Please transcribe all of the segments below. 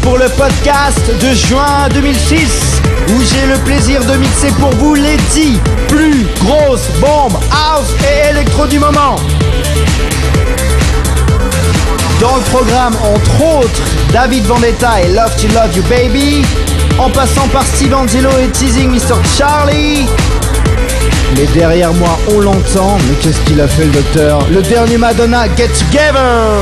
pour le podcast de juin 2006 où j'ai le plaisir de mixer pour vous les 10 plus grosses bombes house et électro du moment. Dans le programme, entre autres, David Vendetta et Love to Love You Baby, en passant par Steve Angelo et Teasing Mr. Charlie. Mais derrière moi, on l'entend, mais qu'est-ce qu'il a fait le docteur? Le dernier Madonna, Get Together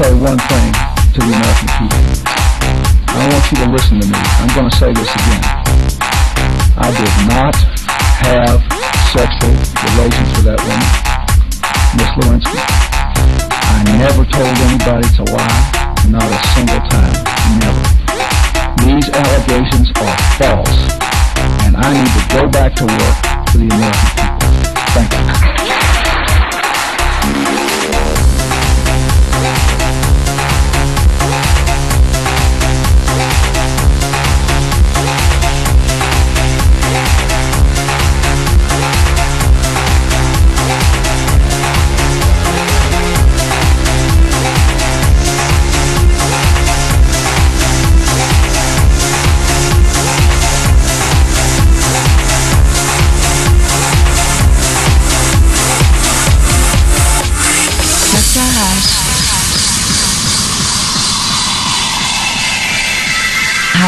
say one thing to the American people. I want you to listen to me. I'm going to say this again. I did not have sexual relations with that woman, Miss Lewinsky. I never told anybody to lie, not a single time. Never. These allegations are false, and I need to go back to work for the American people. Thank you.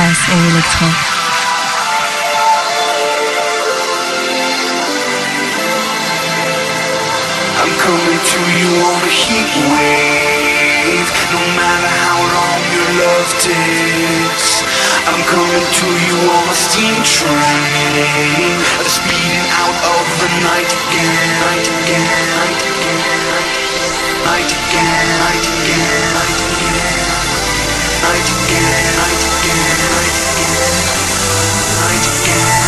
house et électro. I'm coming to you on a heat wave. No matter how long your love takes, I'm coming to you on a steam train. Speeding out of the night again, night again, night again, night again, night again, night again, night again, night again scared, I'm scared, I'm.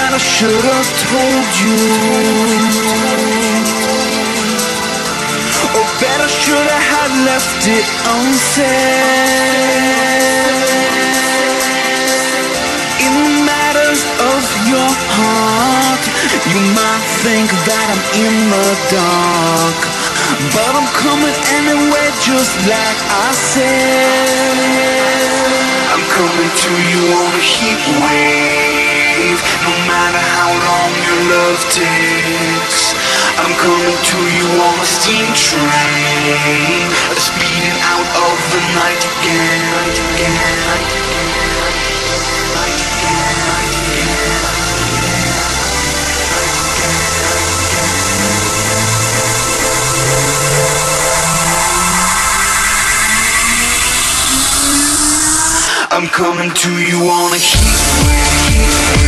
that I should have told you. Or better should I have left it unsaid. In the matters of your heart You might think that I'm in the dark. But I'm coming anyway just like I said. I'm coming to you on a heat wave no matter how long your love takes. I'm coming to you on a steam train, speeding out of the night again. Night again, night again, night again. I'm coming to you on a heat wave.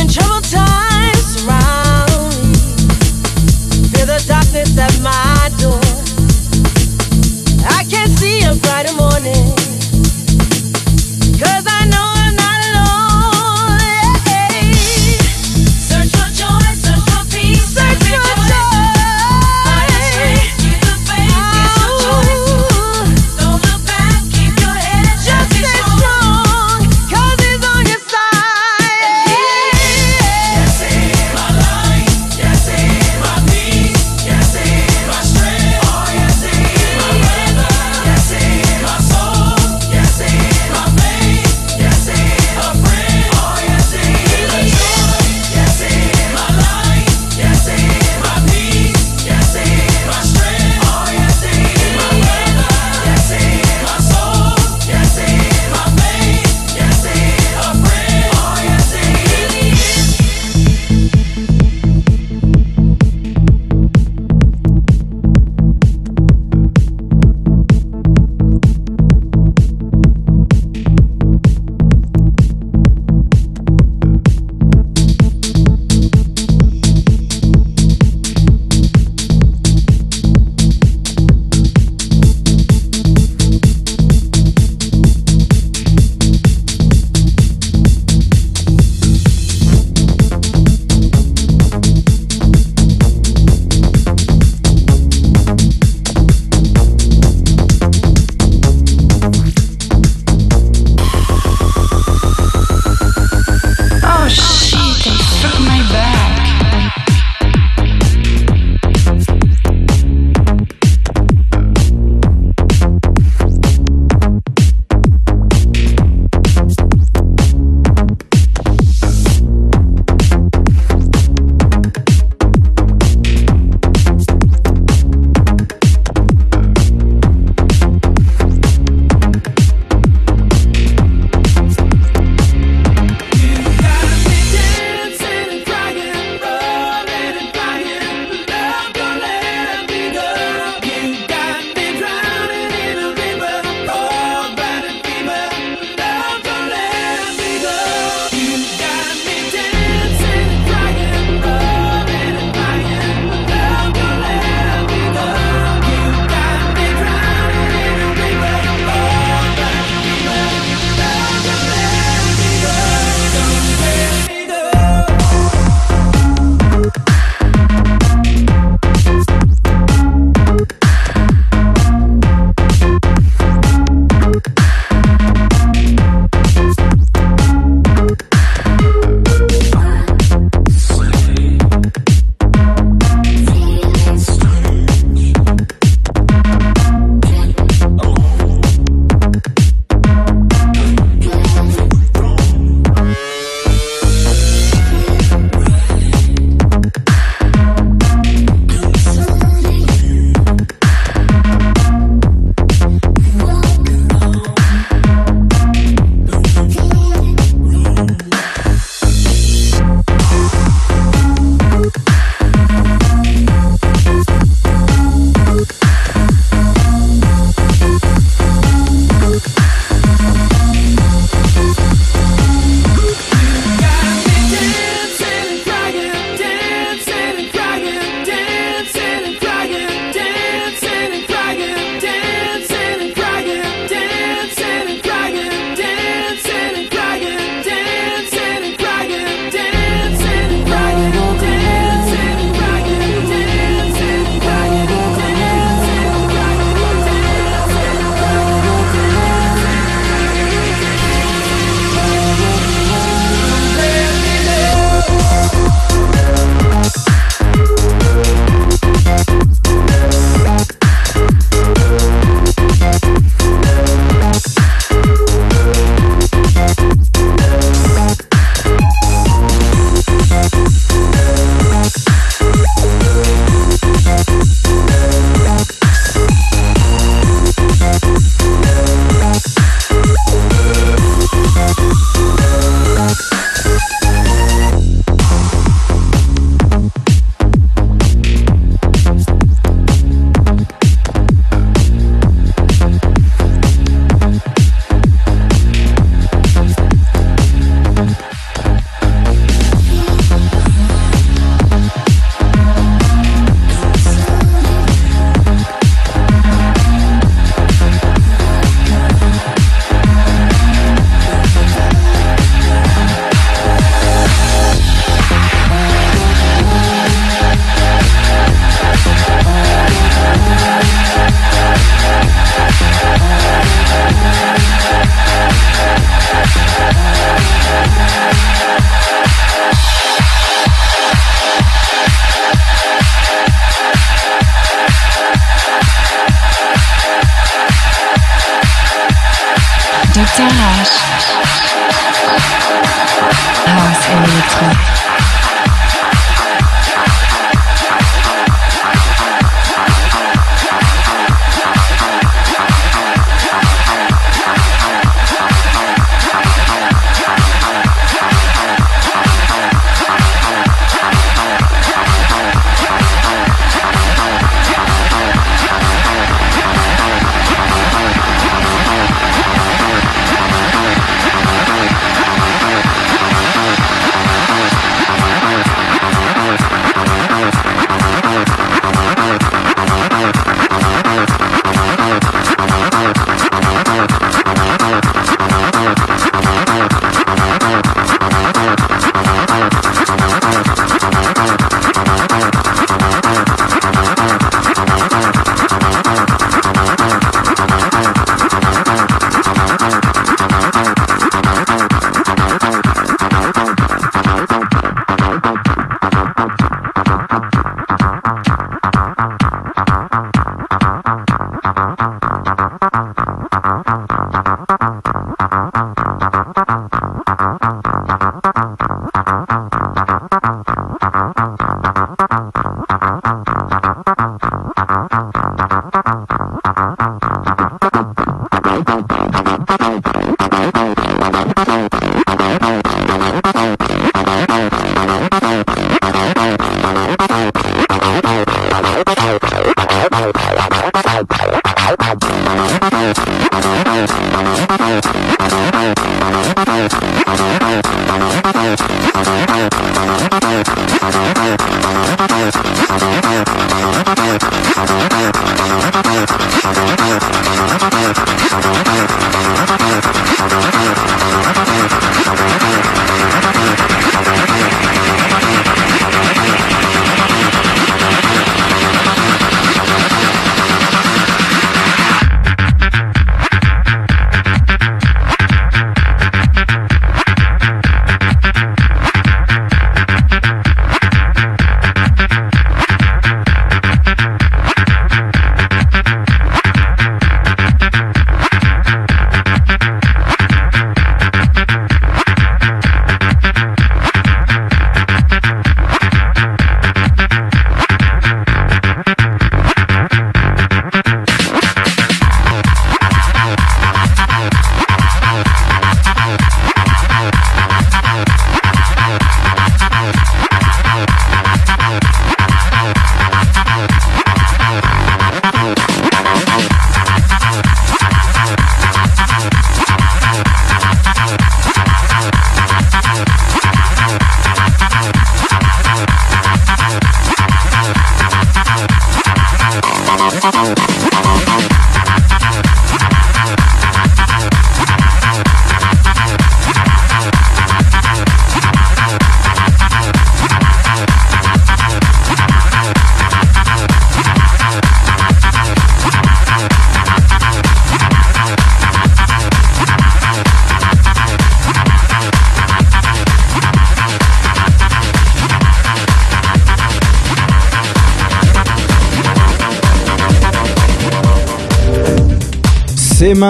When trouble time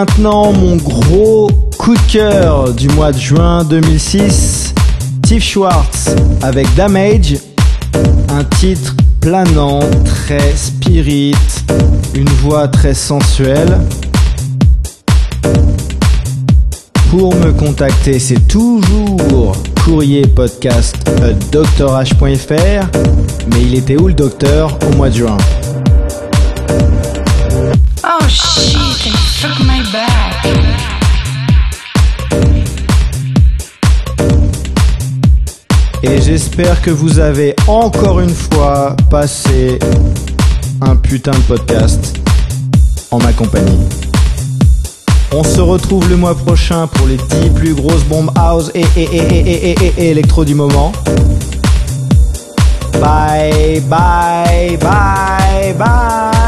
maintenant mon gros coup de cœur du mois de juin 2006. Steve Schwartz avec Damage, un titre planant, très spirit, une voix très sensuelle. Pour me contacter, c'est toujours courrier podcast drh.fr. Mais il était où le docteur au mois de juin? Oh shit, my back. Et j'espère que vous avez encore une fois passé un putain de podcast en ma compagnie. On se retrouve le mois prochain pour les 10 plus grosses bombes house et, et électro du moment. Bye, bye, bye, bye.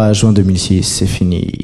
23 juin 2006, c'est fini.